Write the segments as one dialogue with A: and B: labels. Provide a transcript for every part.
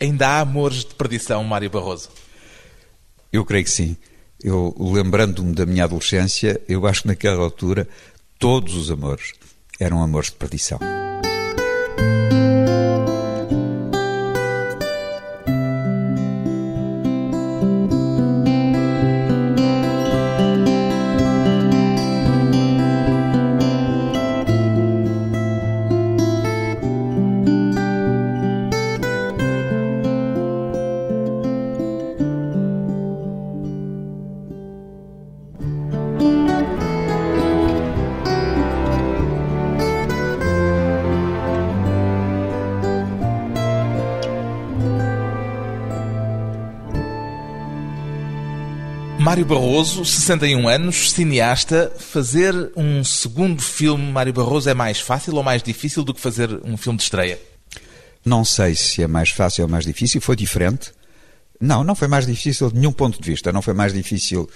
A: Ainda há amores de perdição, Mário Barroso?
B: Eu creio que sim. Eu, lembrando-me da minha adolescência, eu acho que naquela altura todos os amores eram amores de perdição.
A: Barroso, 61 anos, cineasta, fazer um segundo filme, Mário Barroso, é mais fácil ou mais difícil do que fazer um filme de estreia?
B: Não sei se é mais fácil ou mais difícil, foi diferente. Não, não foi mais difícil de nenhum ponto de vista. Não foi mais difícil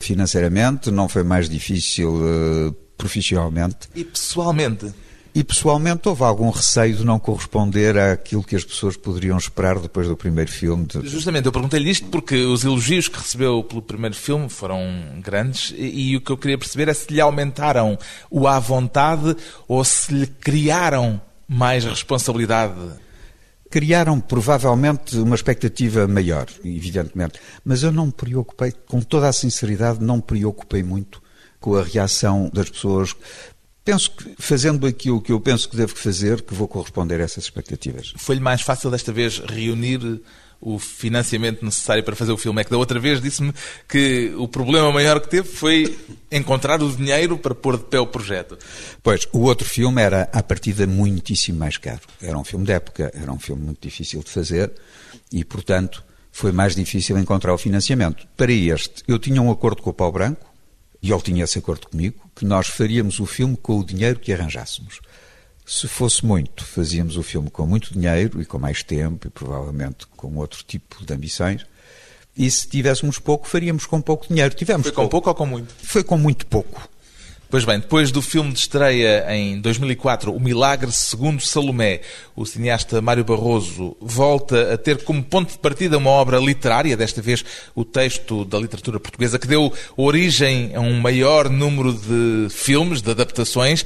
B: financeiramente, não foi mais difícil uh, profissionalmente.
A: E pessoalmente?
B: E pessoalmente houve algum receio de não corresponder àquilo que as pessoas poderiam esperar depois do primeiro filme. De...
A: Justamente, eu perguntei-lhe isto porque os elogios que recebeu pelo primeiro filme foram grandes e, e, o que eu queria perceber é se lhe aumentaram o à vontade ou se lhe criaram mais responsabilidade.
B: Criaram provavelmente uma expectativa maior, evidentemente, mas eu não me preocupei, com toda a sinceridade, não me preocupei muito com a reação das pessoas. Penso que, fazendo aquilo que eu penso que devo fazer, que vou corresponder a essas expectativas.
A: Foi-lhe mais fácil desta vez reunir o financiamento necessário para fazer o filme? É que da outra vez disse-me que o problema maior que teve foi encontrar o dinheiro para pôr de pé o projeto.
B: Pois, o outro filme era, à partida, muitíssimo mais caro. Era um filme de época, era um filme muito difícil de fazer e, portanto, foi mais difícil encontrar o financiamento. Para este, eu tinha um acordo com o Pau Branco, e ele tinha esse acordo comigo, que nós faríamos o filme com o dinheiro que arranjássemos. Se fosse muito, fazíamos o filme com muito dinheiro e com mais tempo e provavelmente com outro tipo de ambições. E se tivéssemos pouco, faríamos com pouco dinheiro. Tivemos
A: Foi com pouco ou com muito?
B: Foi com muito pouco.
A: Pois bem, depois do filme de estreia em 2004, O Milagre segundo Salomé, o cineasta Mário Barroso volta a ter como ponto de partida uma obra literária, desta vez o texto da literatura portuguesa, que deu origem a um maior número de filmes, de adaptações.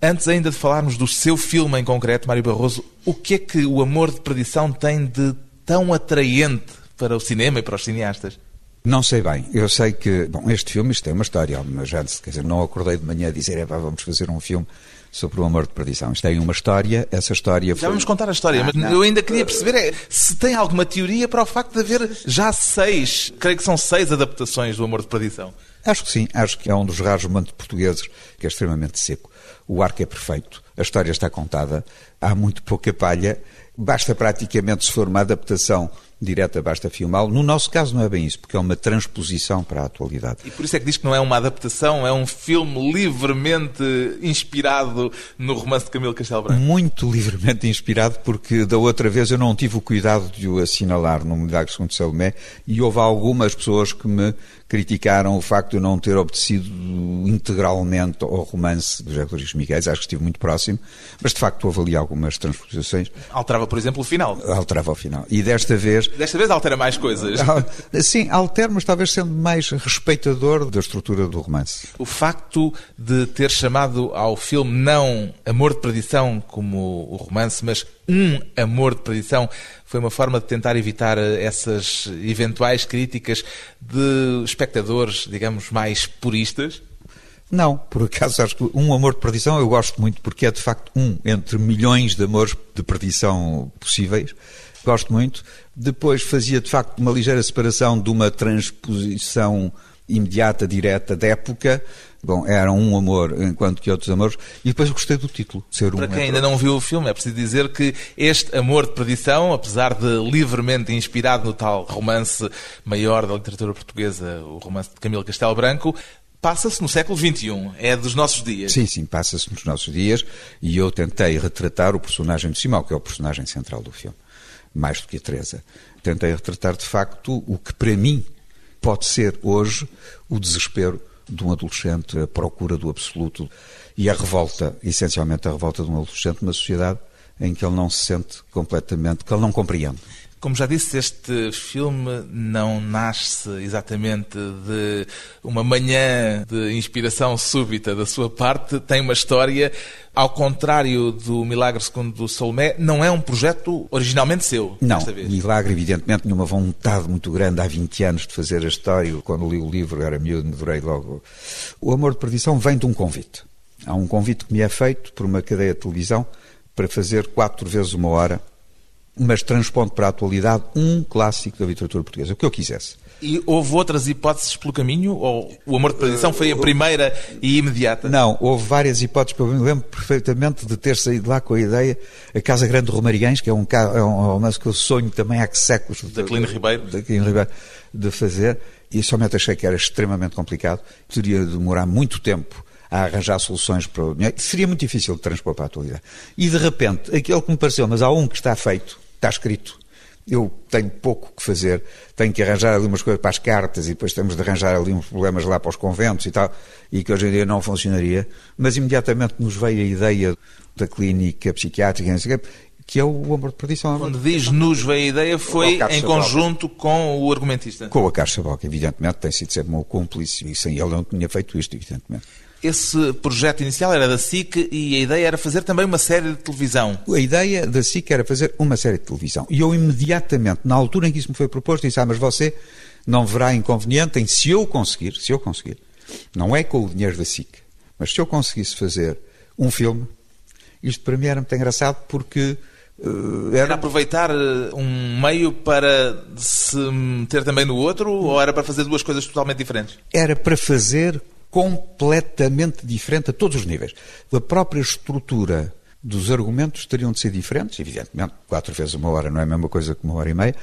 A: Antes ainda de falarmos do seu filme em concreto, Mário Barroso, o que é que o Amor de Perdição tem de tão atraente para o cinema e para os cineastas?
B: Não sei bem. Eu sei que, bom, este filme, isto é uma história, mas antes, quer dizer, não acordei de manhã a dizer, é, vamos fazer um filme sobre o amor de perdição. Isto tem uma história, essa história foi...
A: Já vamos contar a história, ah, mas não. eu ainda queria perceber é, se tem alguma teoria para o facto de haver já seis, creio que são seis adaptações do amor de perdição.
B: Acho que sim, acho que é um dos raros romances portugueses que é extremamente seco. O arco é perfeito, a história está contada, há muito pouca palha, basta praticamente se for uma adaptação direta, basta filmá-lo. No nosso caso não é bem isso, porque é uma transposição para a atualidade.
A: E por isso é que diz que não é uma adaptação, é um filme livremente inspirado no romance de Camilo Castelo Branco.
B: Muito livremente inspirado, porque da outra vez eu não tive o cuidado de o assinalar no Milagre Segundo Salomé e houve algumas pessoas que me criticaram o facto de eu não ter obedecido integralmente ao romance do José Rodrigues Miguel, acho que estive muito próximo, mas de facto houve ali algumas transposições.
A: Alterava, por exemplo, o final.
B: Alterava o final. E desta vez...
A: Desta vez altera mais coisas.
B: Sim, altera, mas talvez sendo mais respeitador da estrutura do romance.
A: O facto de ter chamado ao filme não Amor de Perdição como o romance, mas um amor de perdição foi uma forma de tentar evitar essas eventuais críticas de espectadores, digamos, mais puristas?
B: Não, por acaso acho que um amor de perdição eu gosto muito porque é de facto um entre milhões de amores de perdição possíveis. Gosto muito. Depois fazia de facto uma ligeira separação de uma transposição imediata, direta, da época. Bom, era um amor, enquanto que outros amores. E depois gostei do título,
A: ser
B: Para
A: um quem ainda não viu o filme, é preciso dizer que este amor de perdição, apesar de livremente inspirado no tal romance maior da literatura portuguesa, o romance de Camilo Castelo Branco, passa-se no século XXI, é dos nossos dias.
B: Sim, sim, passa-se nos nossos dias e eu tentei retratar o personagem de Simão, que é o personagem central do filme, mais do que a Teresa. Tentei retratar, de facto, o que para mim pode ser hoje o desespero de um adolescente, a procura do absoluto e a revolta, essencialmente a revolta de um adolescente numa sociedade em que ele não se sente completamente, que ele não compreende.
A: Como já disse, este filme não nasce exatamente de uma manhã de inspiração súbita da sua parte, tem uma história, ao contrário do Milagre segundo Salomé, não é um projeto originalmente seu.
B: Não, Milagre evidentemente tinha uma vontade muito grande há 20 anos de fazer a história. Quando li o livro, era miúdo, me adorei logo. O Amor de Perdição vem de um convite. Há um convite que me é feito por uma cadeia de televisão para fazer quatro vezes uma hora mas transpondo para a atualidade um clássico da literatura portuguesa, o que eu quisesse.
A: E houve outras hipóteses pelo caminho? Ou o Amor de Perdição foi a primeira e imediata?
B: Não, houve várias hipóteses. Eu me lembro perfeitamente de ter saído lá com a ideia A Casa Grande de Romariães, que é um, é um romance que eu sonho também há séculos.
A: Da Clino Ribeiro.
B: Da Clino Ribeiro, de fazer. E somente achei que era extremamente complicado. Teria de demorar muito tempo a arranjar soluções para o dinheiro. Seria muito difícil de transpor para a atualidade. E de repente, aquele que me pareceu, mas há um que está feito, está escrito. Eu tenho pouco que fazer, tenho que arranjar ali umas coisas para as cartas e depois temos de arranjar ali uns problemas lá para os conventos e tal, e que hoje em dia não funcionaria, mas imediatamente nos veio a ideia da clínica psiquiátrica, que é o Amor de Perdição.
A: Quando diz nos veio a ideia, foi em conjunto com o argumentista?
B: Com a Caixa Boca, evidentemente, tem sido sempre meu cúmplice, e sem ele não tinha feito isto, evidentemente.
A: Esse projeto inicial era da SIC e a ideia era fazer também uma série de televisão.
B: A ideia da SIC era fazer uma série de televisão. E eu imediatamente, na altura em que isso me foi proposto, disse, ah, mas você não verá inconveniente em, se eu conseguir, se eu conseguir, não é com o dinheiro da SIC, mas se eu conseguisse fazer um filme, isto para mim era muito engraçado porque
A: Uh, era... era... aproveitar eh, um meio para se meter também no outro ou era para fazer duas coisas totalmente diferentes?
B: Era para fazer completamente diferente a todos os níveis. A própria estrutura dos argumentos teriam de ser diferentes, evidentemente, quatro vezes uma hora não é a mesma coisa que uma hora e meia,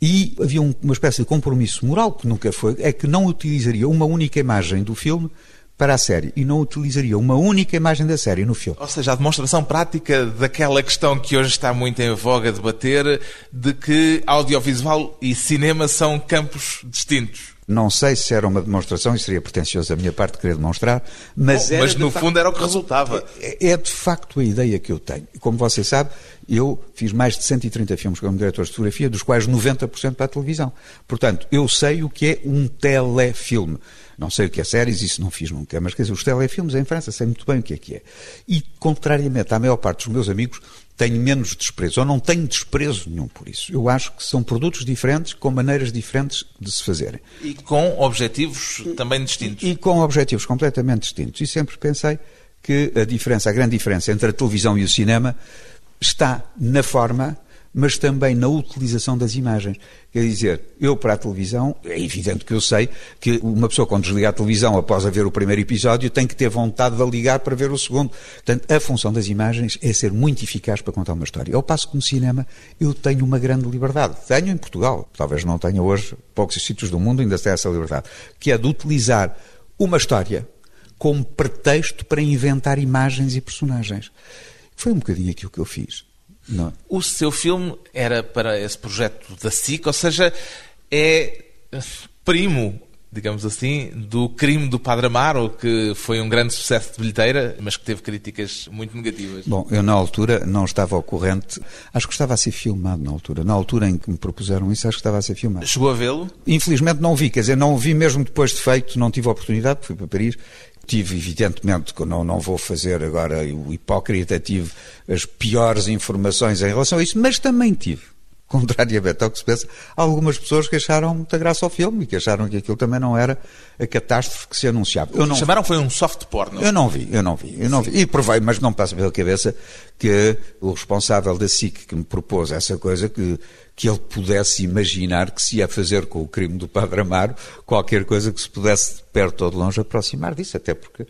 B: e havia um, uma espécie de compromisso moral que nunca foi, é que não utilizaria uma única imagem do filme para a série e não utilizaria uma única imagem da série no filme.
A: Ou seja, a demonstração prática daquela questão que hoje está muito em voga debater, de que audiovisual e cinema são campos distintos.
B: Não sei se era uma demonstração, e seria pretencioso da minha parte querer demonstrar, mas,
A: Bom, mas no fundo facto, era o que resultava.
B: É, é, de facto a ideia que eu tenho. Como você sabe, eu fiz mais de 130 filmes como diretor de fotografia, dos quais 90% para a televisão. Portanto, eu sei o que é um telefilme. Não sei o que é séries, isso não fiz nunca, mas quer dizer, os telefilmes em França sei muito bem o que é que é. E, contrariamente à maior parte dos meus amigos, tenho menos desprezo, ou não tenho desprezo nenhum por isso. Eu acho que são produtos diferentes, com maneiras diferentes de se fazerem.
A: E com objetivos também distintos.
B: E, e com objetivos completamente distintos. E sempre pensei que a diferença, a grande diferença entre a televisão e o cinema está na forma mas também na utilização das imagens. Quer dizer, eu para a televisão, é evidente que eu sei que uma pessoa quando desliga a televisão após a ver o primeiro episódio tem que ter vontade de ligar para ver o segundo. Portanto, a função das imagens é ser muito eficaz para contar uma história. Ao passo que no cinema eu tenho uma grande liberdade. Tenho em Portugal, talvez não tenha hoje, poucos sítios do mundo ainda tem essa liberdade, que é de utilizar uma história como pretexto para inventar imagens e personagens. Foi um bocadinho aquilo que eu fiz.
A: Não. O seu filme era para esse projeto da SIC, ou seja, é primo, digamos assim, do crime do Padre Amaro, que foi um grande sucesso de bilheteira, mas que teve críticas muito negativas.
B: Bom, eu na altura não estava ao corrente, acho que estava a ser filmado na altura. Na altura em que me propuseram isso, acho que estava a ser filmado.
A: Chegou a vê-lo?
B: Infelizmente não vi, quer dizer, não o vi mesmo depois de feito, não tive a oportunidade, fui para Paris tive, evidentemente, que não, não vou fazer agora o hipócrita, tive as piores informações em relação a isso, mas também tive, contrariamente ao que se pensa, algumas pessoas que acharam muita graça ao filme e que acharam que aquilo também não era a catástrofe que se anunciava.
A: Eu não, chamaram foi um soft porno.
B: Eu não vi, eu não vi, eu não vi. E provei, mas não passa pela cabeça que o responsável da SIC que me propôs essa coisa, que que ele pudesse imaginar que se ia fazer com o crime do Padre Amaro qualquer coisa que se pudesse de perto ou de longe aproximar disso, até porque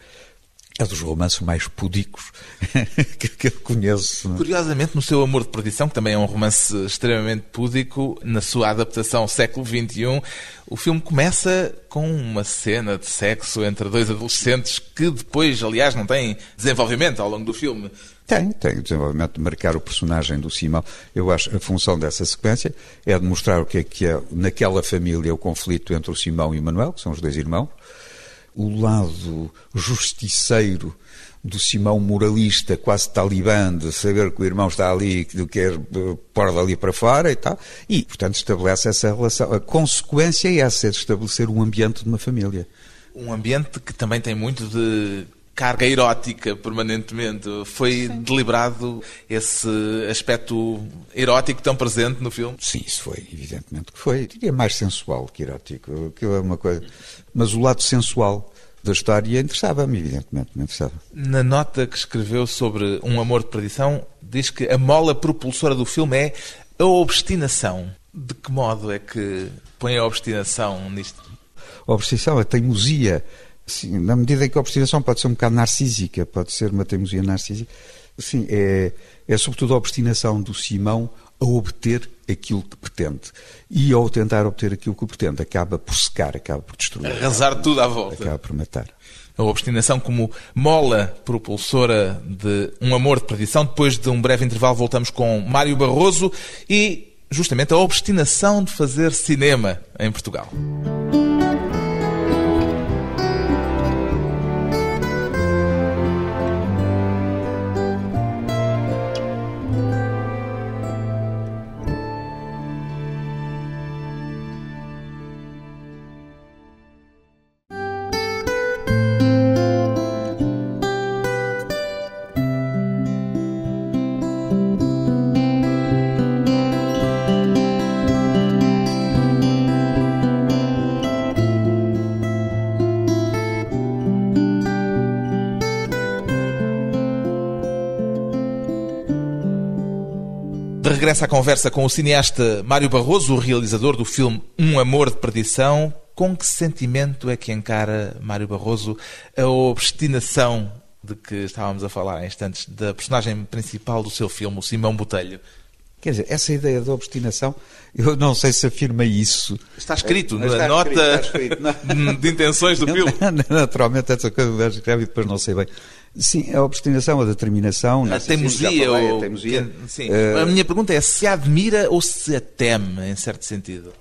B: é dos romances mais pudicos que, eu conheço.
A: Não? É? Curiosamente, no seu Amor de Perdição, que também é um romance extremamente púdico, na sua adaptação século XXI, o filme começa com uma cena de sexo entre dois adolescentes que depois, aliás, não tem desenvolvimento ao longo do filme.
B: Tem, tem o desenvolvimento de marcar o personagem do Simão. Eu acho que a função dessa sequência é demonstrar o que é que é, naquela família, o conflito entre o Simão e o Manuel, que são os dois irmãos, o lado justiceiro do Simão moralista, quase talibã, de saber que o irmão está ali, que quer pôr dali para fora e tal. E, portanto, estabelece essa relação. A consequência é essa, é de estabelecer um ambiente de uma família.
A: Um ambiente que também tem muito de carga erótica permanentemente. Foi Sim. deliberado esse aspecto erótico tão presente no filme?
B: Sim, isso foi, evidentemente que foi. Eu diria mais sensual que erótico. Aquilo é uma coisa. Mas o lado sensual da história interessava-me, evidentemente, me interessava.
A: Na nota que escreveu sobre Um Amor de Perdição, diz que a mola propulsora do filme é a obstinação. De que modo é que põe a obstinação nisto?
B: A obstinação, a teimosia. Sim, na medida em que a obstinação pode ser um bocado narcísica, pode ser uma teimosia narcísica. Sim, é, é sobretudo a obstinação do Simão a obter aquilo que pretende. E ao tentar obter aquilo que pretende, acaba por secar, acaba por destruir.
A: Arrasar tudo à volta.
B: Acaba por matar.
A: A obstinação como mola propulsora de um amor de perdição. Depois de um breve intervalo, voltamos com Mário Barroso e justamente a obstinação de fazer cinema em Portugal. Regressa à conversa com o cineasta Mário Barroso, o realizador do filme Um Amor de Perdição. Com que sentimento é que encara Mário Barroso a obstinação de que estávamos a falar há instantes da personagem principal do seu filme, o Simão Botelho?
B: Quer dizer, essa ideia da obstinação, eu não sei se afirma isso.
A: Está escrito na está nota escrito, escrito, de intenções do filme.
B: Naturalmente, essa coisa escreve e depois não sei bem. Sim, a obstinação, a determinação.
A: A teimosia. Falei, ou... a, teimosia. Sim. Uh... a minha pergunta é se admira ou se a teme, em certo sentido.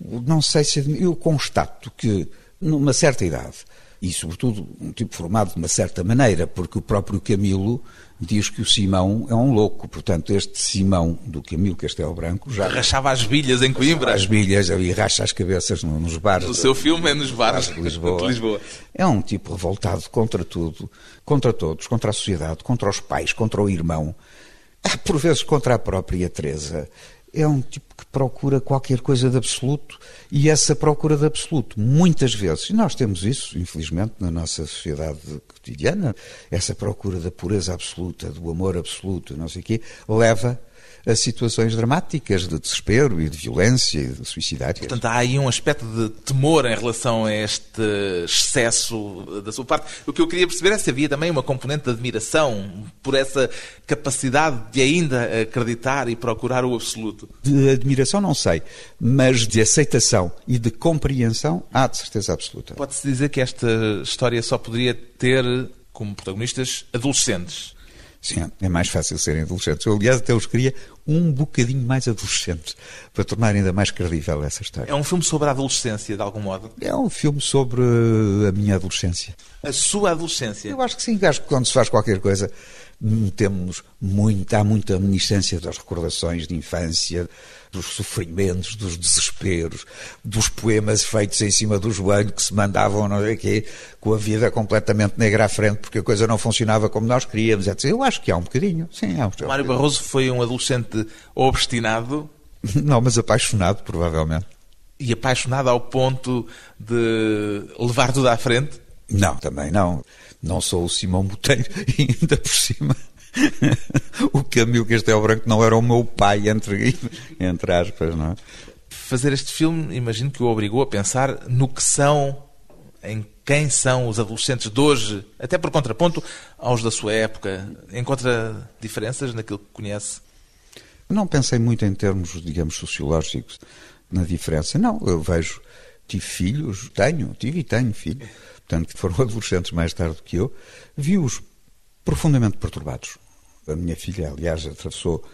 B: Não sei se admira. Eu constato que, numa certa idade, e sobretudo um tipo formado de uma certa maneira, porque o próprio Camilo diz que o Simão é um louco. Portanto, este Simão do Camilo Castelo Branco já.
A: Rachava as bilhas em Coimbra.
B: As bilhas e racha as cabeças nos bares.
A: O seu filme é nos bares de Lisboa. de Lisboa.
B: É um tipo revoltado contra tudo, contra todos, contra a sociedade, contra os pais, contra o irmão, por vezes contra a própria Teresa é um tipo que procura qualquer coisa de absoluto e essa procura de absoluto, muitas vezes, e nós temos isso, infelizmente, na nossa sociedade cotidiana, essa procura da pureza absoluta, do amor absoluto, não sei o quê, leva a situações dramáticas de desespero e de violência e de suicidário.
A: Portanto, há aí um aspecto de temor em relação a este excesso da sua parte. O que eu queria perceber é se havia também uma componente de admiração por essa capacidade de ainda acreditar e procurar o absoluto.
B: De admiração não sei, mas de aceitação e de compreensão há de certeza absoluta.
A: Pode-se dizer que esta história só poderia ter como protagonistas adolescentes.
B: Sim, é mais fácil serem adolescentes. Eu, aliás, até os queria um bocadinho mais adolescentes, para tornar ainda mais credível essa história.
A: É um filme sobre a adolescência, de algum modo?
B: É um filme sobre a minha adolescência.
A: A sua adolescência?
B: Eu acho que sim, acho que quando se faz qualquer coisa temos muito, há muita reminiscência das recordações de infância, dos sofrimentos, dos desesperos, dos poemas feitos em cima do joelho que se mandavam, não sei o quê, com a vida completamente negra à frente, porque a coisa não funcionava como nós queríamos, etc. Eu acho que há um bocadinho, sim, há um bocadinho.
A: Mário Barroso foi um adolescente obstinado?
B: Não, mas apaixonado, provavelmente.
A: E apaixonado ao ponto de levar tudo à frente?
B: Não, também não. Não sou o Simão Boteiro e ainda por cima o Camilo Castelo Branco não era o meu pai, entre, entre aspas, não é?
A: Fazer este filme, imagino que o obrigou a pensar no que são, em quem são os adolescentes de hoje, até por contraponto aos da sua época. Encontra diferenças naquilo que conhece?
B: Não pensei muito em termos, digamos, sociológicos na diferença. Não, eu vejo, tive filhos, tenho, tive e tenho filhos portanto, que foram adolescentes mais tarde do que eu, vi-os profundamente perturbados. A minha filha, aliás, atravessou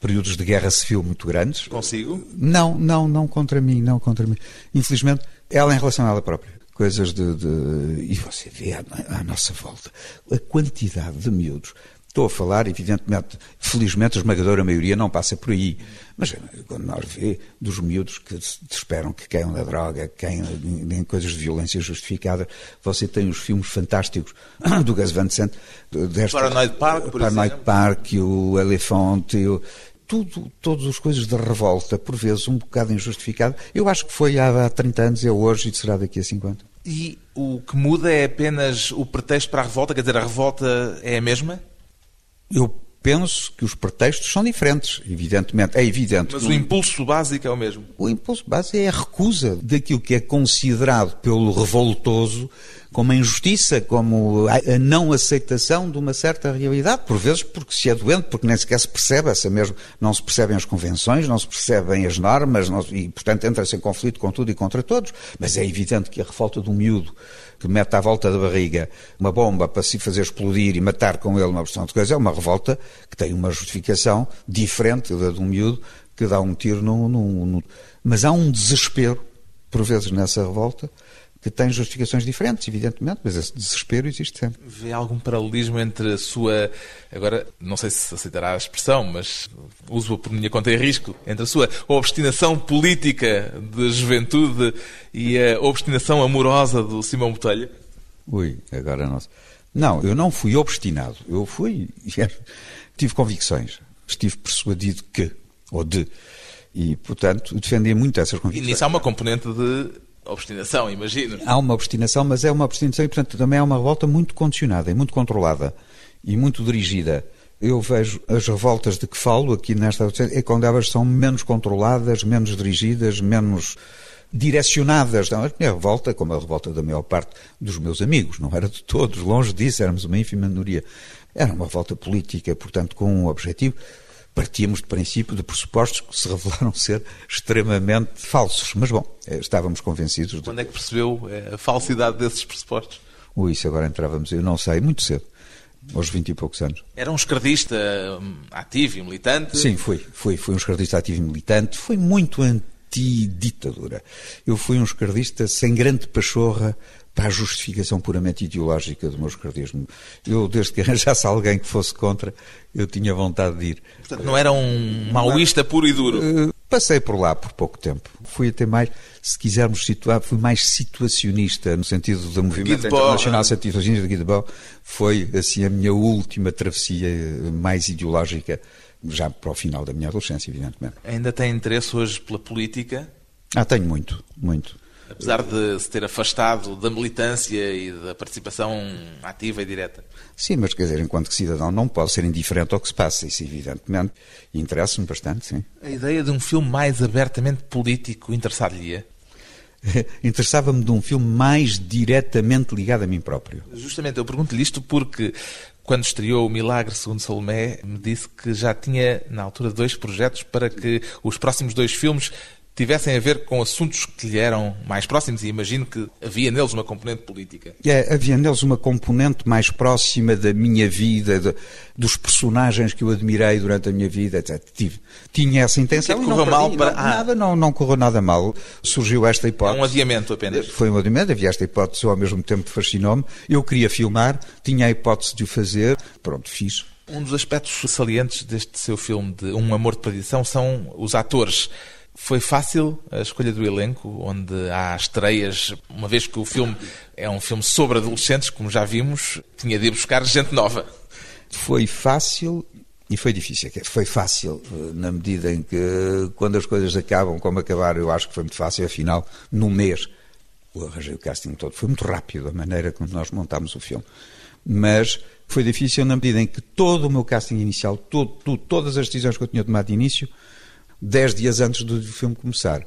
B: períodos de guerra civil muito grandes.
A: Consigo?
B: Não, não, não contra mim, não contra mim. Infelizmente, ela em relação a ela própria. Coisas de, de, E você vê à, à nossa volta a quantidade de miúdos Estou a falar, evidentemente, felizmente a esmagadora maioria não passa por aí. Mas quando nós vê dos miúdos que esperam que caiam da droga, que caiam em coisas de violência justificada, você tem os filmes fantásticos do Gus Van Sant,
A: desta, Paranoid Park, por
B: Paranoid
A: exemplo.
B: Park, o Elefante, o, tudo, todas as coisas de revolta, por vezes um bocado injustificado. Eu acho que foi há, há 30 anos, é hoje e será daqui a 50.
A: E o que muda é apenas o pretexto para a revolta? Quer dizer, a revolta é a mesma?
B: Eu penso que os pretextos são diferentes, evidentemente. É evidente.
A: Mas o impulso básico é o mesmo.
B: O impulso básico é a recusa daquilo que é considerado pelo revoltoso como a injustiça, como a não aceitação de uma certa realidade, por vezes porque se é doente, porque nem sequer se percebe essa mesmo, não se percebem as convenções, não se percebem as normas, não, e portanto entra-se em conflito com tudo e contra todos, mas é evidente que a revolta de um miúdo que mete à volta da barriga uma bomba para se fazer explodir e matar com ele uma porção de coisa, é uma revolta que tem uma justificação diferente da de um miúdo que dá um tiro no, no... Mas há um desespero, por vezes, nessa revolta, que tem justificações diferentes, evidentemente, mas esse desespero existe sempre.
A: Vê algum paralelismo entre a sua, agora não sei se aceitará a expressão, mas uso-a por minha conta em risco, entre a sua obstinação política de juventude e a obstinação amorosa do Simão Botelho?
B: Ui, agora não. Não, eu não fui obstinado. Eu fui. tive convicções. Estive persuadido que, ou de. E, portanto, defendi muito essas convicções.
A: E nisso há uma componente de Obstinação, imagino.
B: Há uma obstinação, mas é uma obstinação e, portanto, também é uma revolta muito condicionada e muito controlada e muito dirigida. Eu vejo as revoltas de que falo aqui nesta é quando elas são menos controladas, menos dirigidas, menos direcionadas. Não, a minha revolta, como a revolta da maior parte dos meus amigos, não era de todos, longe disso, éramos uma ínfima minoria. Era uma revolta política, portanto, com um objetivo partíamos de princípio, de pressupostos que se revelaram ser extremamente falsos. Mas, bom, eh, estávamos convencidos. De...
A: Quando é que percebeu eh, a falsidade desses pressupostos?
B: Ui, isso agora entrávamos, eu não sei, muito cedo. Aos vinte e poucos anos.
A: Era um esquerdista hum, ativo e militante?
B: Sim, fui. Fui, fui um esquerdista ativo e militante. Fui muito anti-ditadura. Eu fui um esquerdista sem grande pachorra para a justificação puramente ideológica do meu esquerdismo. Eu, desde que arranjasse alguém que fosse contra, eu tinha vontade de ir.
A: Portanto, não era um maoísta puro e duro? Uh,
B: passei por lá por pouco tempo. Fui até mais, se quisermos situar, fui mais situacionista, no sentido do movimento internacional situacionista de Guido Foi, assim, a minha última travessia mais ideológica, já para o final da minha adolescência, evidentemente.
A: Ainda tem interesse hoje pela política?
B: Ah, tenho muito, muito.
A: Apesar de se ter afastado da militância e da participação ativa e direta.
B: Sim, mas quer dizer, enquanto que cidadão não pode ser indiferente ao que se passa, isso evidentemente interessa-me bastante, sim.
A: A ideia de um filme mais abertamente político interessar-lhe-ia?
B: Interessava-me de um filme mais diretamente ligado a mim próprio.
A: Justamente, eu pergunto-lhe isto porque quando estreou o Milagre segundo Salomé, me disse que já tinha, na altura, dois projetos para que os próximos dois filmes tivessem a ver com assuntos que lhe eram mais próximos e imagino que havia neles uma componente política.
B: É, havia neles uma componente mais próxima da minha vida, de, dos personagens que eu admirei durante a minha vida, etc. Tive, tinha essa intenção.
A: Que correu mal para...
B: Não, ah. Nada, não, não correu nada mal. Surgiu esta hipótese.
A: É um adiamento apenas.
B: Foi um adiamento, havia esta hipótese, ao mesmo tempo fascinou-me. Eu queria filmar, tinha a hipótese de o fazer, pronto, fiz.
A: Um dos aspectos salientes deste seu filme de Um Amor de Perdição são os atores. Foi fácil a escolha do elenco, onde há estreias, uma vez que o filme é um filme sobre adolescentes, como já vimos, tinha de ir buscar gente nova.
B: Foi fácil e foi difícil. Foi fácil, eh, na medida em que, quando as coisas acabam como acabaram, eu acho que foi muito fácil, afinal, num mês, eu arranjei o casting todo. Foi muito rápido a maneira como nós montámos o filme. Mas foi difícil na medida em que todo o meu casting inicial, todo, tudo, todas as decisões que eu tinha tomado de início, dez dias antes do filme começar.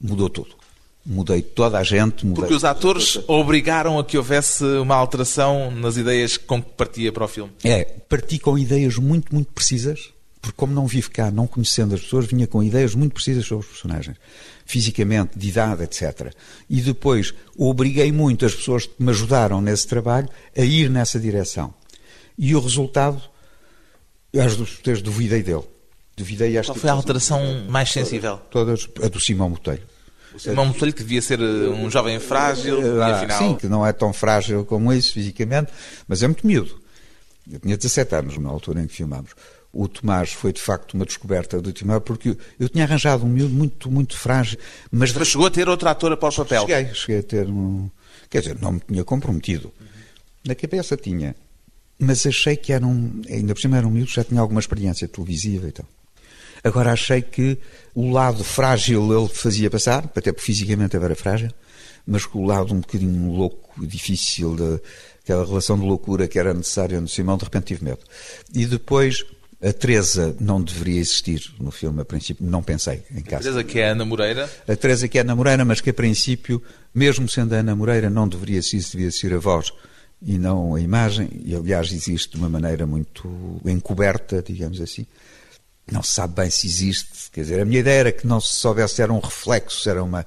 B: Mudou tudo. Mudei toda a gente.
A: Porque os atores obrigaram a que houvesse uma alteração nas ideias com que partia para o filme.
B: É, parti com ideias muito, muito precisas, porque como não vivo cá, não conhecendo as pessoas, vinha com ideias muito precisas sobre os personagens. Fisicamente, de idade, etc. E depois obriguei muito as pessoas que me ajudaram nesse trabalho a ir nessa direção. E o resultado, às vezes duvidei dele. Duvidei
A: esta Qual foi a alteração mais sensível?
B: Todas, a do Simão Botelho.
A: O Simão Botelho que devia ser eh, um jovem frágil,
B: ah,
A: afinal...
B: Sim, que não é tão frágil como isso fisicamente, mas é muito miúdo. Eu tinha 17 anos na altura em que filmámos. O Tomás foi de facto uma descoberta do Timão, porque eu tinha arranjado um miúdo muito, muito frágil. Mas,
A: mas chegou a ter outro ator para o papel?
B: Cheguei, cheguei a ter um. Quer dizer, não me tinha comprometido. Na cabeça tinha. Mas achei que era um. Ainda por cima era um miúdo que já tinha alguma experiência televisiva e tal. Agora achei que o lado frágil ele fazia passar, até porque fisicamente era frágil, mas o lado um bocadinho louco, difícil, de, aquela relação de loucura que era necessária no Simão, de repente tive medo. E depois a Teresa não deveria existir no filme, a princípio, não pensei em casa.
A: A Teresa que é a Ana Moreira?
B: A Teresa que é a Ana Moreira, mas que a princípio, mesmo sendo a Ana Moreira, não deveria existir, devia ser a voz e não a imagem, e aliás existe de uma maneira muito encoberta, digamos assim, não se sabe bem se existe. Quer dizer, a minha ideia era que não se soubesse se era um reflexo, se era uma,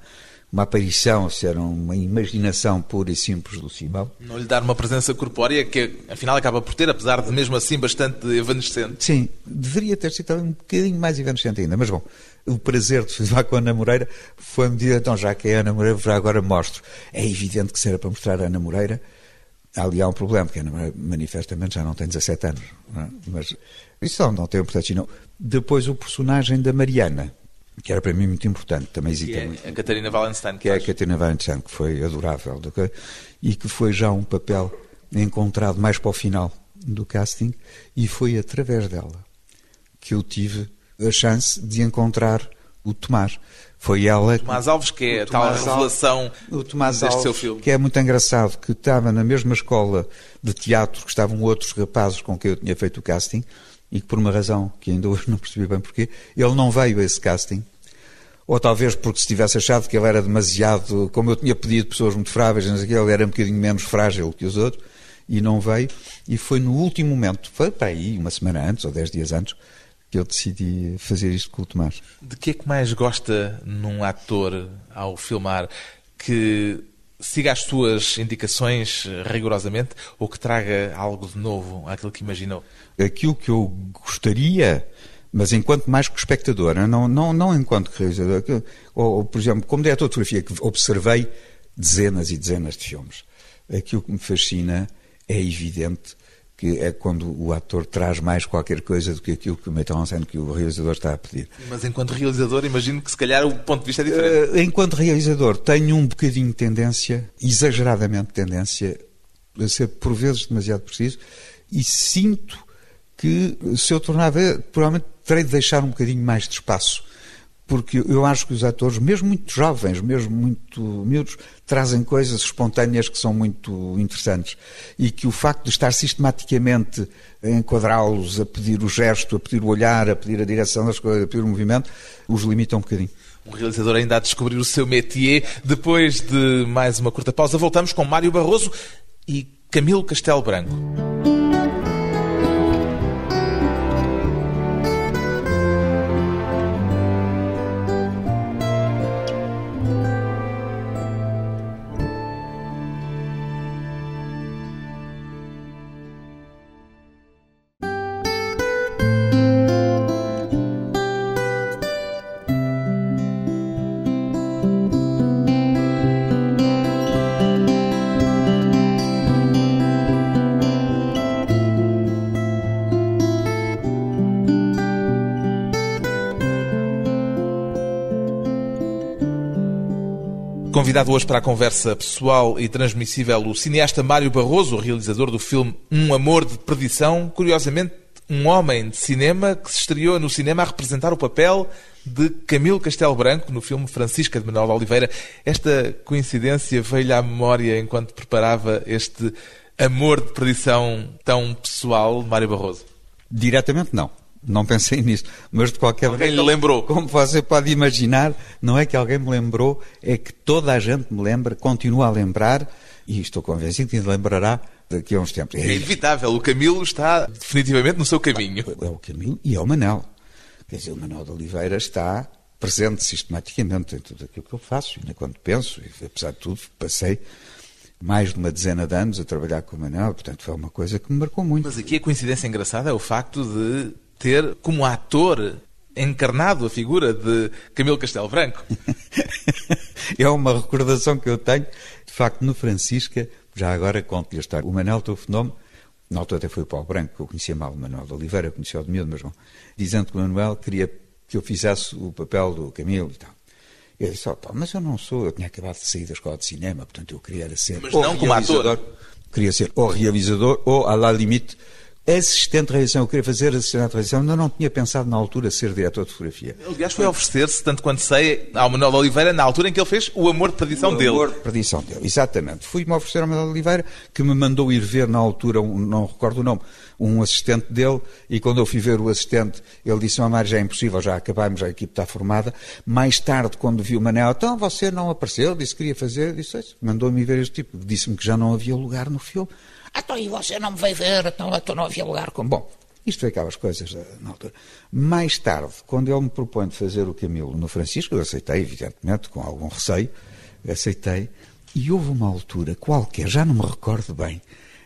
B: uma aparição, se era uma imaginação pura e simples do Simão.
A: Não lhe dar uma presença corpórea que afinal acaba por ter, apesar de mesmo assim bastante evanescente.
B: Sim, deveria ter sido um bocadinho mais evanescente ainda, mas bom, o prazer de filmar com a Ana Moreira foi me dizer, então já que é a Ana Moreira, já agora mostro. É evidente que se era para mostrar a Ana Moreira, ali há um problema, porque a Ana Moreira manifestamente já não tem 17 anos, não é? mas isso não tem importância, não. Depois o personagem da Mariana, que era para mim muito importante, também hesitei
A: é
B: muito.
A: A Catarina Wallenstein.
B: Que é a Catarina Wallenstein, que foi adorável e que foi já um papel encontrado mais para o final do casting e foi através dela que eu tive a chance de encontrar o Tomás. Foi ela.
A: O Tomás Alves, que é a tal revelação
B: o Tomás
A: deste
B: Alves,
A: seu filme.
B: Que é muito engraçado, que estava na mesma escola de teatro que estavam outros rapazes com quem eu tinha feito o casting e que por uma razão que ainda hoje não percebi bem porquê, ele não veio a esse casting. Ou talvez porque se tivesse achado que ele era demasiado, como eu tinha pedido, pessoas muito frágeis, ele era um bocadinho menos frágil que os outros, e não veio. E foi no último momento, foi para aí, uma semana antes ou dez dias antes, que eu decidi fazer isto com o Tomás.
A: De que é que mais gosta num ator ao filmar? Que siga as suas indicações rigorosamente ou que traga algo de novo àquilo que imaginou?
B: Aquilo que eu gostaria, mas enquanto mais que espectador, não, não, não enquanto realizador, ou, por exemplo, como diretor de fotografia, que observei dezenas e dezenas de filmes, aquilo que me fascina é evidente que é quando o ator traz mais qualquer coisa do que aquilo que o scène que o realizador está a pedir.
A: Mas enquanto realizador, imagino que se calhar o ponto de vista é diferente.
B: Uh, enquanto realizador, tenho um bocadinho de tendência, exageradamente tendência, a ser por vezes demasiado preciso e sinto que se eu tornar, provavelmente terei de deixar um bocadinho mais de espaço porque eu acho que os atores, mesmo muito jovens, mesmo muito miúdos, trazem coisas espontâneas que são muito interessantes e que o facto de estar sistematicamente a enquadrá-los, a pedir o gesto, a pedir o olhar, a pedir a direção das coisas, a pedir o movimento, os limita um bocadinho.
A: Um realizador ainda a descobrir o seu métier. Depois de mais uma curta pausa, voltamos com Mário Barroso e Camilo Castelo Branco. Convidado hoje para a conversa pessoal e transmissível o cineasta Mário Barroso, realizador do filme Um Amor de Perdição, curiosamente um homem de cinema que se estreou no cinema a representar o papel de Camilo Castelo Branco no filme Francisca de Manuel de Oliveira. Esta coincidência veio-lhe à memória enquanto preparava este amor de perdição tão pessoal, Mário Barroso?
B: Diretamente não. Não pensei nisso, mas de qualquer
A: alguém lhe lembrou.
B: Como você pode imaginar, não é que alguém me lembrou, é que toda a gente me lembra, continua a lembrar, e estou convencido que lembrará daqui a uns tempos.
A: É inevitável, o Camilo está definitivamente no seu caminho.
B: É o Camilo e é o Manel. Quer dizer, o Manuel de Oliveira está presente sistematicamente em tudo aquilo que eu faço, ainda quando penso, e apesar de tudo, passei mais de uma dezena de anos a trabalhar com o Manel, portanto foi uma coisa que me marcou muito.
A: Mas aqui a coincidência engraçada é o facto de ter como ator encarnado a figura de Camilo Castelo Branco.
B: é uma recordação que eu tenho. De facto, no Francisca, já agora conto-lhe a história. O Manel teve o fenómeno, na altura até foi o Paulo Branco, que eu conhecia mal, o Manuel de Oliveira, conhecia o de miúdo, mas não, dizendo que o Manuel queria que eu fizesse o papel do Camilo e tal. Eu disse, oh, mas eu não sou, eu tinha acabado de sair da escola de cinema, portanto eu queria ser...
A: Mas não como ator.
B: Queria ser ou realizador ou, à la limite, assistente de realização. Eu queria fazer assistente de realização, ainda não tinha pensado na altura ser diretor de fotografia.
A: Aliás, foi oferecer-se, tanto quanto sei, ao Manuel Oliveira, na altura em que ele fez O Amor de Perdição
B: o
A: dele.
B: O Amor de Perdição dele, exatamente. Fui-me oferecer ao Manuel Oliveira, que me mandou ir ver na altura, um, não recordo o nome, um assistente dele, e quando eu fui ver o assistente, ele disse, Mário, já é impossível, já acabámos, a equipe está formada. Mais tarde, quando vi o Manel, então você não apareceu, disse que queria fazer, disse, mandou-me ver este tipo, disse-me que já não havia lugar no filme. Então, e você não me veio ver, então, então não havia lugar. Bom, isto foi aquelas coisas eh, na altura. Mais tarde, quando ele me propõe de fazer o Camilo no Francisco, eu aceitei, evidentemente, com algum receio, aceitei, e houve uma altura qualquer, já não me recordo bem,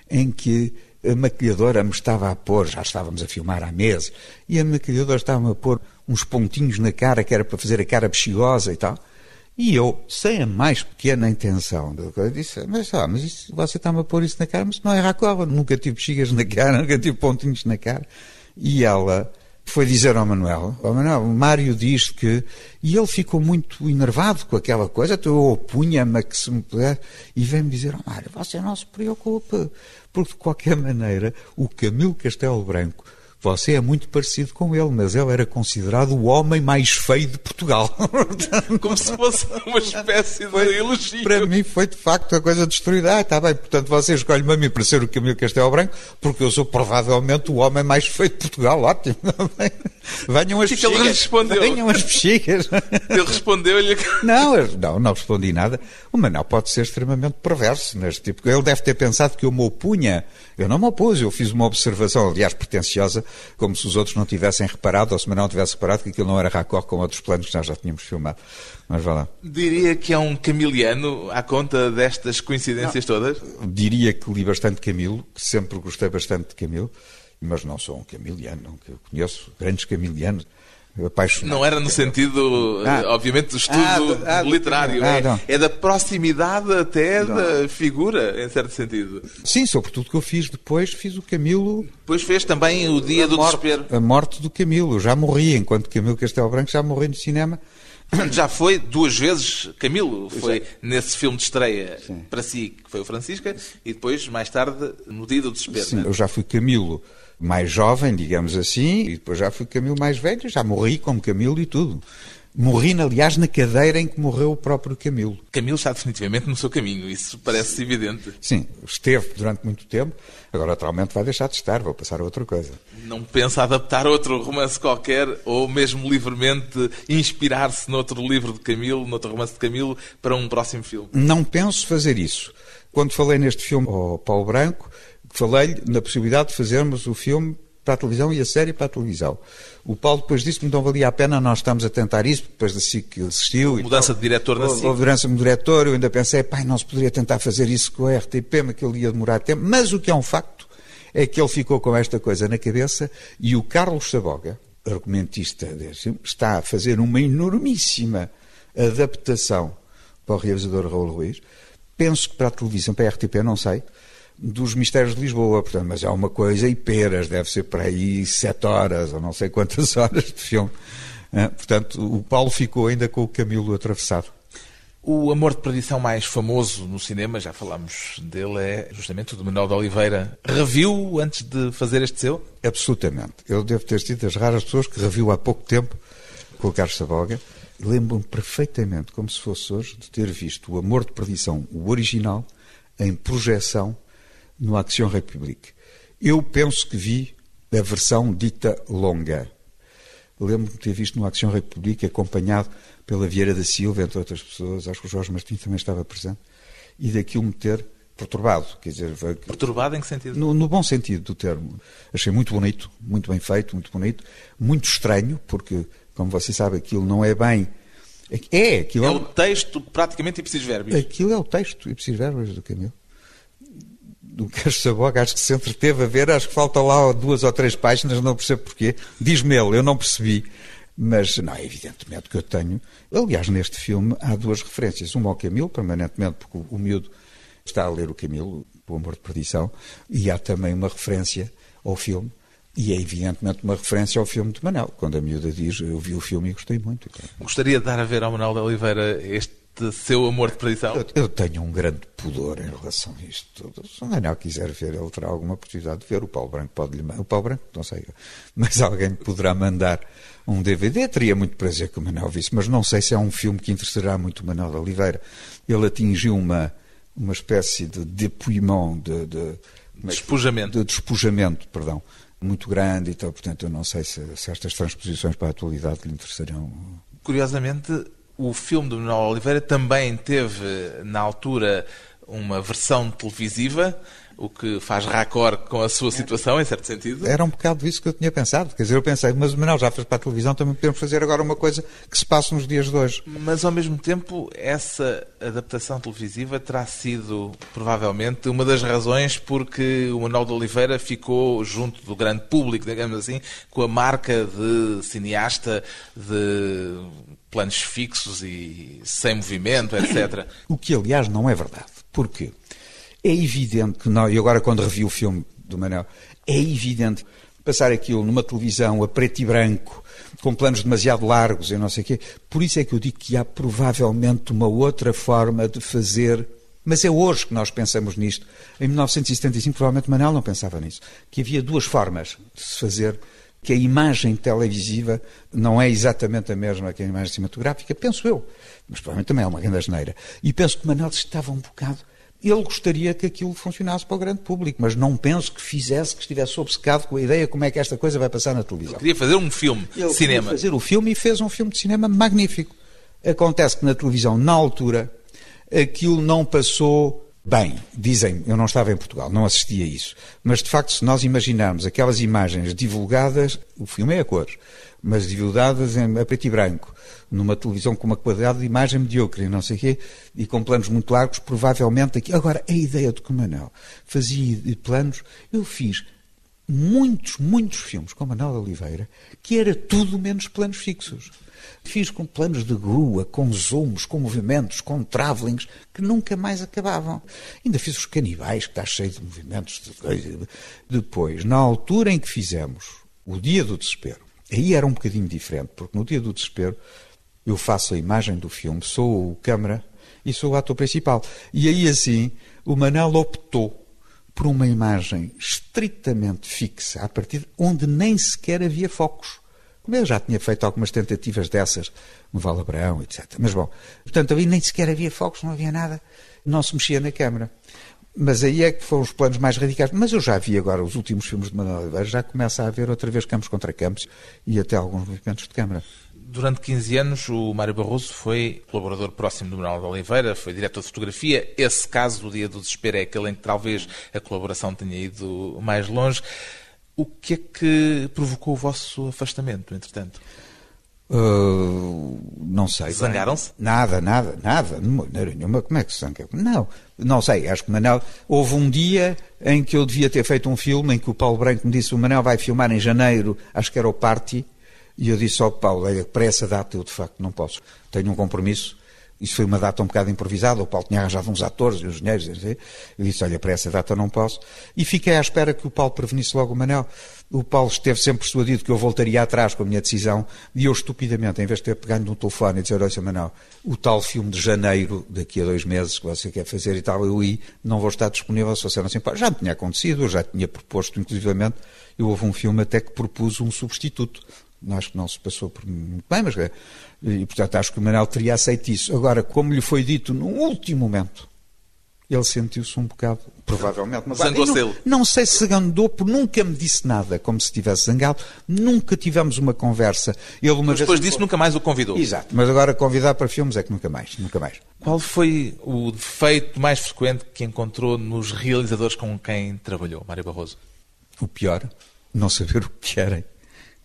B: em que a maquilhadora me estava a pôr, já estávamos a filmar à mesa, e a maquilhadora estava-me a pôr uns pontinhos na cara, que era para fazer a cara bexigosa e tal, e eu, sem a mais pequena intenção, disse, mas, ah, mas isso, você está-me a pôr isso na cara, mas não é racova, nunca tive bexigas na cara, nunca tive pontinhos na cara. E ela foi dizer ao Manuel, ao Manuel, o Mário diz que, e ele ficou muito enervado com aquela coisa, então eu opunha-me a que se me puder, e veio-me dizer, oh, Mário, você não se preocupe, porque de qualquer maneira, o Camilo Castelo Branco você é muito parecido com ele, mas ele era considerado o homem mais feio de Portugal.
A: Como se fosse uma espécie de foi, elogio.
B: Para mim foi de facto a coisa destruída. Ah, está bem, portanto você escolhe-me a mim para ser o Camilo Castelo Branco, porque eu sou provavelmente o homem mais feio de Portugal. Ótimo. Venham as bexigas.
A: ele respondeu?
B: Venham as bexigas.
A: Ele respondeu-lhe.
B: Não, não, não respondi nada. O Manel pode ser extremamente perverso neste tipo. Ele deve ter pensado que eu me opunha. Eu não me opus, eu fiz uma observação, aliás, pretenciosa, como se os outros não tivessem reparado, ou se o Manel tivesse reparado que aquilo não era raccord com outros planos que nós já tínhamos filmado. Mas vá lá.
A: Diria que é um camiliano à conta destas coincidências não. todas?
B: Diria que li bastante Camilo, que sempre gostei bastante de Camilo mas não sou um camiliano, que eu conheço grandes camilianos. Apaixonado.
A: Não era no sentido, ah, obviamente, do estudo ah, ah, literário. Ah, é, é, da proximidade até não. da figura, em certo sentido.
B: Sim, sobretudo que eu fiz depois, fiz o Camilo.
A: Depois fez também o Dia do
B: morte,
A: Desespero.
B: A morte do Camilo. Eu já morri, enquanto Camilo Castelo Branco já morri no cinema.
A: Já foi duas vezes Camilo, foi Exato. nesse filme de estreia Sim. para si, que foi o Francisca, e depois, mais tarde, no Dia do Desespero.
B: Sim, eu já fui Camilo mais jovem, digamos assim, e depois já fui Camilo mais velho, já morri como Camilo e tudo. Morri, aliás, na cadeira em que morreu o próprio Camilo.
A: Camilo está definitivamente no seu caminho, isso parece evidente.
B: Sim, esteve durante muito tempo, agora atualmente vai deixar de estar, vou passar a outra coisa.
A: Não pensa adaptar outro romance qualquer, ou mesmo livremente inspirar-se noutro livro de Camilo, noutro romance de Camilo, para um próximo filme?
B: Não penso fazer isso. Quando falei neste filme ao Paulo Branco, falei-lhe na possibilidade de fazermos o filme para a televisão e a série para a televisão. O Paulo depois disse que não valia a pena, nós estamos a tentar isso, depois da SIC que existiu.
A: Mudança de diretor na SIC.
B: Houve mudança de diretor, eu ainda pensei, pai, não se poderia tentar fazer isso com a RTP, mas que ele ia demorar tempo. Mas o que é um facto é que ele ficou com esta coisa na cabeça e o Carlos Saboga, argumentista está a fazer uma enormíssima adaptação para o realizador Raul Ruiz. Penso que para a televisão, para a RTP, não sei, dos Mistérios de Lisboa, portanto, mas é uma coisa e peras, deve ser para aí sete horas ou não sei quantas horas de filme. Ah, portanto, o Paulo ficou ainda com o Camilo atravessado.
A: O amor de perdição mais famoso no cinema, já falámos dele, é justamente o de Manuel de Oliveira. Reviu antes de fazer este seu?
B: Absolutamente. Eu devo ter sido das raras pessoas que reviu há pouco tempo com o Carlos Saboga. Lembro-me perfeitamente, como se fosse hoje, de ter visto o Amor de Perdição, o original, em projeção no Action République. Eu penso que vi a versão dita longa. Lembro-me de ter visto no Action République acompanhado pela Vieira da Silva, entre outras pessoas, acho que o Jorge Martins também estava presente, e daquilo me ter perturbado. Quer dizer,
A: perturbado em que sentido?
B: No, no, bom sentido do termo. Achei muito bonito, muito bem feito, muito bonito, muito estranho, porque, como você sabe, aquilo não é bem. É, aquilo
A: é, é o texto praticamente ipsis verbis.
B: Aquilo é o texto ipsis verbis do Camilo do Queijo Saboga, acho que se entreteve a ver, acho que falta lá duas ou três páginas, não percebo porquê. Diz-me ele, eu não percebi. Mas, não, é evidentemente que eu tenho. Aliás, neste filme há duas referências. Uma ao Camilo, permanentemente, porque o, miúdo está a ler o Camilo, o Amor de Perdição, e há também uma referência ao filme. E é evidentemente uma referência ao filme de Manel, quando a miúda diz eu vi o filme e gostei muito.
A: Gostaria de dar a ver ao Manuel de Oliveira este seu amor de perdição?
B: Eu, eu, tenho um grande pudor em relação a isto tudo. Se o Manel quiser ver, ele terá alguma oportunidade de ver. O Paulo Branco pode lhe O Paulo Branco, não sei, mas alguém poderá mandar um DVD. Teria muito prazer que o Manel visse, mas não sei se é um filme que interessará muito o Manuel de Oliveira. Ele atingiu uma, uma espécie de depouillement, de, de,
A: despojamento.
B: de despojamento, perdão, muito grande e tal. Portanto, eu não sei se, se estas transposições para a atualidade lhe interessarão.
A: Curiosamente, o filme do Manuel Oliveira também teve, na altura, uma versão televisiva, o que faz raccord com a sua situação, em certo sentido.
B: Era um bocado isso que eu tinha pensado. Quer dizer, eu pensei, mas o Manuel já fez para a televisão, também podemos fazer agora uma coisa que se passa nos dias de hoje.
A: Mas, ao mesmo tempo, essa adaptação televisiva terá sido, provavelmente, uma das razões porque o Manuel de Oliveira ficou junto do grande público, digamos assim, com a marca de cineasta de planos fixos e sem movimento, etc.
B: O que, aliás, não é verdade. Porquê? É evidente que nós, e agora quando revi o filme do Manel, é evidente passar aquilo numa televisão a preto e branco, com planos demasiado largos e não sei o quê. Por isso é que eu digo que há provavelmente uma outra forma de fazer. Mas é hoje que nós pensamos nisto. Em 1975, provavelmente Manel não pensava nisso. Que havia duas formas de se fazer que a imagem televisiva não é exatamente a mesma que a imagem cinematográfica, penso eu, mas provavelmente também é uma grande asneira. E penso que Manuel estava um bocado. Ele gostaria que aquilo funcionasse para o grande público, mas não penso que fizesse, que estivesse obcecado com a ideia como é que esta coisa vai passar na televisão.
A: Ele queria fazer um filme de cinema.
B: Queria fazer o filme e fez um filme de cinema magnífico. Acontece que na televisão, na altura, aquilo não passou Bem, dizem, eu não estava em Portugal, não assisti a isso, mas de facto, se nós imaginarmos aquelas imagens divulgadas, o filme é a cores, mas divulgadas em, a preto e branco, numa televisão com uma qualidade de imagem mediocre e não sei o quê, e com planos muito largos, provavelmente aqui. Agora, a ideia do que Manel fazia planos, eu fiz muitos, muitos filmes com Manuel Oliveira, que era tudo menos planos fixos. Fiz com planos de grua, com zooms, com movimentos, com travelings, que nunca mais acabavam. Ainda fiz os canibais, que está cheio de movimentos. De... Depois, na altura em que fizemos o Dia do Desespero, aí era um bocadinho diferente, porque no Dia do Desespero eu faço a imagem do filme, sou o câmara e sou o ator principal. E aí assim, o Manel optou por uma imagem estritamente fixa, a partir de onde nem sequer havia focos. Eu já tinha feito algumas tentativas dessas no Val Abraão, etc. Mas bom, portanto, ali nem sequer havia focos, não havia nada, não se mexia na câmara. Mas aí é que foram os planos mais radicais. Mas eu já vi agora os últimos filmes de Manuel Oliveira, já começa a haver outra vez campos contra campos e até alguns movimentos de câmara.
A: Durante 15 anos, o Mário Barroso foi colaborador próximo do Manuel de Oliveira, foi diretor de fotografia. Esse caso do Dia do Desespero é aquele em que talvez a colaboração tenha ido mais longe. O que é que provocou o vosso afastamento, entretanto?
B: Uh, não sei.
A: Zangaram-se?
B: Nada, nada, nada. Nenhuma. Como é que se zanga? Não, não sei. Acho que o Manel. Houve um dia em que eu devia ter feito um filme em que o Paulo Branco me disse: o Manel vai filmar em janeiro, acho que era o Party. E eu disse ao Paulo: para essa data eu de facto não posso. Tenho um compromisso isso foi uma data um bocado improvisada, o Paulo tinha arranjado uns atores e engenheiros, eu disse, olha, para essa data não posso. E fiquei à espera que o Paulo prevenisse logo o Manel. O Paulo esteve sempre persuadido que eu voltaria atrás com a minha decisão, e eu estupidamente, em vez de ter pegado no telefone e dizer, olha, Manel, o tal filme de janeiro, daqui a dois meses, que você quer fazer e tal, eu ia, não vou estar disponível se você não se importa. Já me tinha acontecido, eu já tinha proposto, inclusivamente, eu houve um filme até que propus um substituto. Acho que não se passou por muito bem, mas e, portanto, acho que o Manuel teria aceito isso. Agora, como lhe foi dito no último momento, ele sentiu-se um bocado, provavelmente,
A: mas não,
B: não sei se zangou, porque nunca me disse nada, como se estivesse zangado, nunca tivemos uma conversa.
A: Ele uma mas depois disso nunca mais o convidou.
B: Exato, mas agora convidar para filmes é que nunca mais, nunca mais.
A: Qual foi o defeito mais frequente que encontrou nos realizadores com quem trabalhou, Mário Barroso?
B: O pior, não saber o que querem.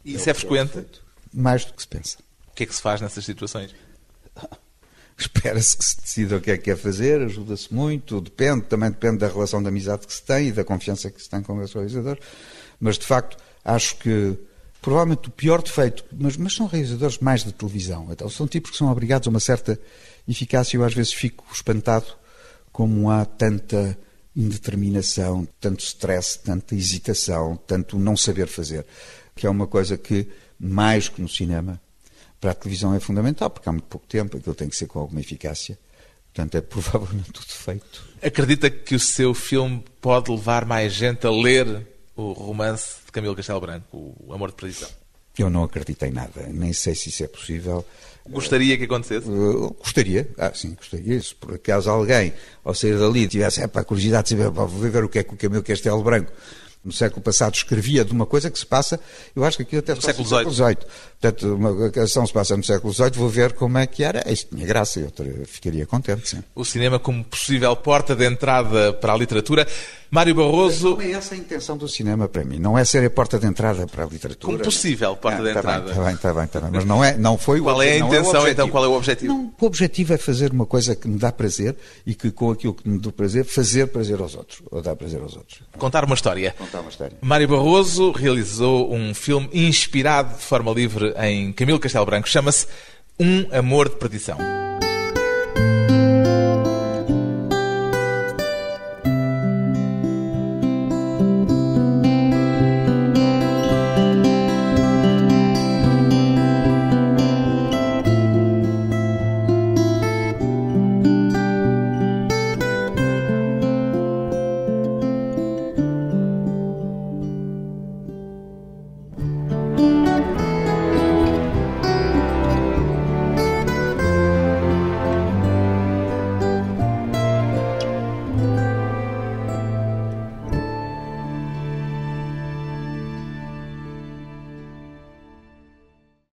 A: Isso é, é frequente?
B: Mais do que se pensa.
A: O que é que se faz nessas situações?
B: Espera-se que se decida o que é que quer fazer, ajuda-se muito, depende, também depende da relação de amizade que se tem e da confiança que se tem com os realizadores. Mas, de facto, acho que provavelmente o pior defeito, mas, mas são realizadores mais de televisão. Então, são tipos que são obrigados a uma certa eficácia. Eu às vezes fico espantado como há tanta indeterminação, tanto stress, tanta hesitação, tanto não saber fazer, que é uma coisa que, mais que no cinema, para a televisão é fundamental, porque há muito pouco tempo, aquilo tem que ser com alguma eficácia. Portanto, é provavelmente tudo feito.
A: Acredita que o seu filme pode levar mais gente a ler o romance de Camilo Castelo Branco, O Amor de Perdição?
B: Eu não acredito em nada, nem sei se isso é possível.
A: Gostaria que acontecesse?
B: Uh, gostaria, ah, sim, gostaria. Se por acaso alguém, ao sair dali, tivesse a curiosidade de saber, vou ver o que é que o Camilo Castelo Branco no século passado escrevia de uma coisa que se passa, eu acho que aqui até
A: no século XVIII.
B: Portanto, uma canção se passa no século XVIII, vou ver como é que era. Isto tinha graça, eu ficaria contente, sim.
A: O cinema como possível porta de entrada para a literatura. Mário Barroso.
B: Não é essa a intenção do cinema para mim, não é ser a porta de entrada para a literatura.
A: Como possível porta
B: ah,
A: de
B: tá
A: entrada.
B: Está bem, está bem, está bem, mas não, é, não foi
A: Qual
B: o
A: é a intenção
B: é
A: então? Qual é o objetivo?
B: Não, o objetivo é fazer uma coisa que me dá prazer e que com aquilo que me dá prazer, fazer prazer aos outros, ou dar prazer aos outros.
A: Contar uma história.
B: Contar uma história.
A: Mário Barroso realizou um filme inspirado de forma livre em Camilo Castelo Branco. Chama-se Um Amor de Perdição.